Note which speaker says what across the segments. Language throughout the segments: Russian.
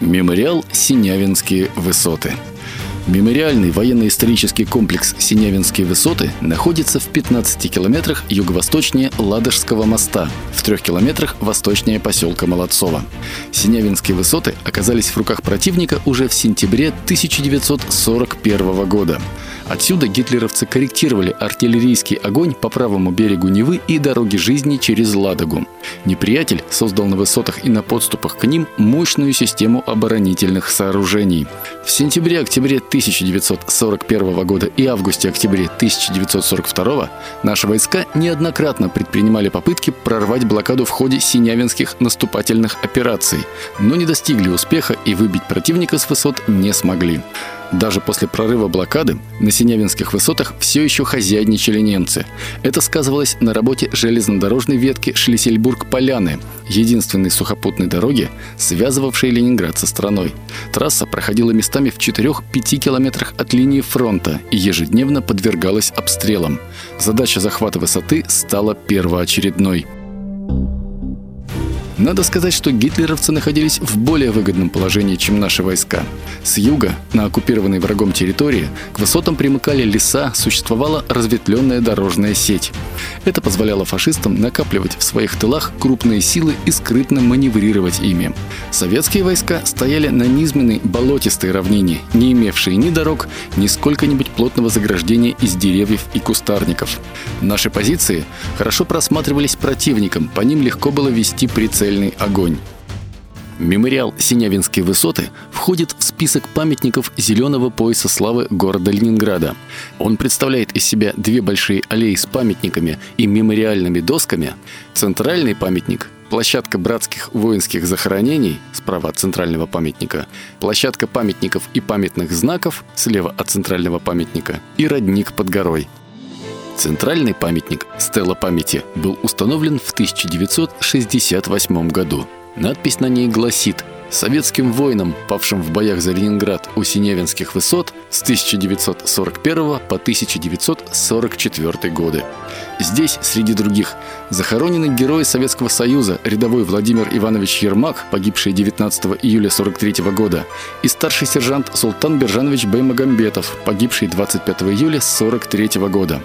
Speaker 1: Мемориал «Синявинские высоты». Мемориальный военно-исторический комплекс «Синявинские высоты» находится в 15 километрах юго-восточнее Ладожского моста, в трех километрах восточнее поселка Молодцово. Синявинские высоты оказались в руках противника уже в сентябре 1941 года. Отсюда гитлеровцы корректировали артиллерийский огонь по правому берегу Невы и дороги жизни через Ладогу. Неприятель создал на высотах и на подступах к ним мощную систему оборонительных сооружений. В сентябре-октябре 1941 года и августе-октябре 1942 наши войска неоднократно предпринимали попытки прорвать блокаду в ходе синявинских наступательных операций, но не достигли успеха и выбить противника с высот не смогли. Даже после прорыва блокады на Синявинских высотах все еще хозяйничали немцы. Это сказывалось на работе железнодорожной ветки Шлиссельбург-Поляны, единственной сухопутной дороги, связывавшей Ленинград со страной. Трасса проходила местами в 4-5 километрах от линии фронта и ежедневно подвергалась обстрелам. Задача захвата высоты стала первоочередной – надо сказать, что гитлеровцы находились в более выгодном положении, чем наши войска. С юга, на оккупированной врагом территории, к высотам примыкали леса, существовала разветвленная дорожная сеть. Это позволяло фашистам накапливать в своих тылах крупные силы и скрытно маневрировать ими. Советские войска стояли на низменной болотистой равнине, не имевшей ни дорог, ни сколько-нибудь плотного заграждения из деревьев и кустарников. Наши позиции хорошо просматривались противником, по ним легко было вести прицел прицельный огонь. Мемориал «Синявинские высоты» входит в список памятников зеленого пояса славы города Ленинграда. Он представляет из себя две большие аллеи с памятниками и мемориальными досками, центральный памятник площадка братских воинских захоронений справа от центрального памятника, площадка памятников и памятных знаков слева от центрального памятника и родник под горой. Центральный памятник «Стелла памяти» был установлен в 1968 году. Надпись на ней гласит Советским воинам, павшим в боях за Ленинград у Синявинских высот с 1941 по 1944 годы. Здесь, среди других, захоронены герои Советского Союза, рядовой Владимир Иванович Ермак, погибший 19 июля 43 года, и старший сержант Султан Бержанович Баймагамбетов, погибший 25 июля 43 года.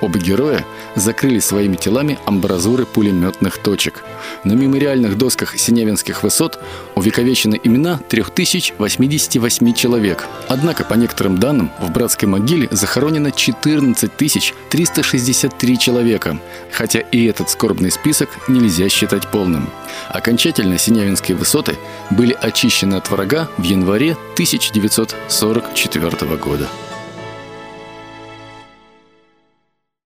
Speaker 1: Оба героя закрыли своими телами амбразуры пулеметных точек. На мемориальных досках Синявинских высот увековечены имена 3088 человек. Однако, по некоторым данным, в братской могиле захоронено 14 363 человека, хотя и этот скорбный список нельзя считать полным. Окончательно Синявинские высоты были очищены от врага в январе 1944 года.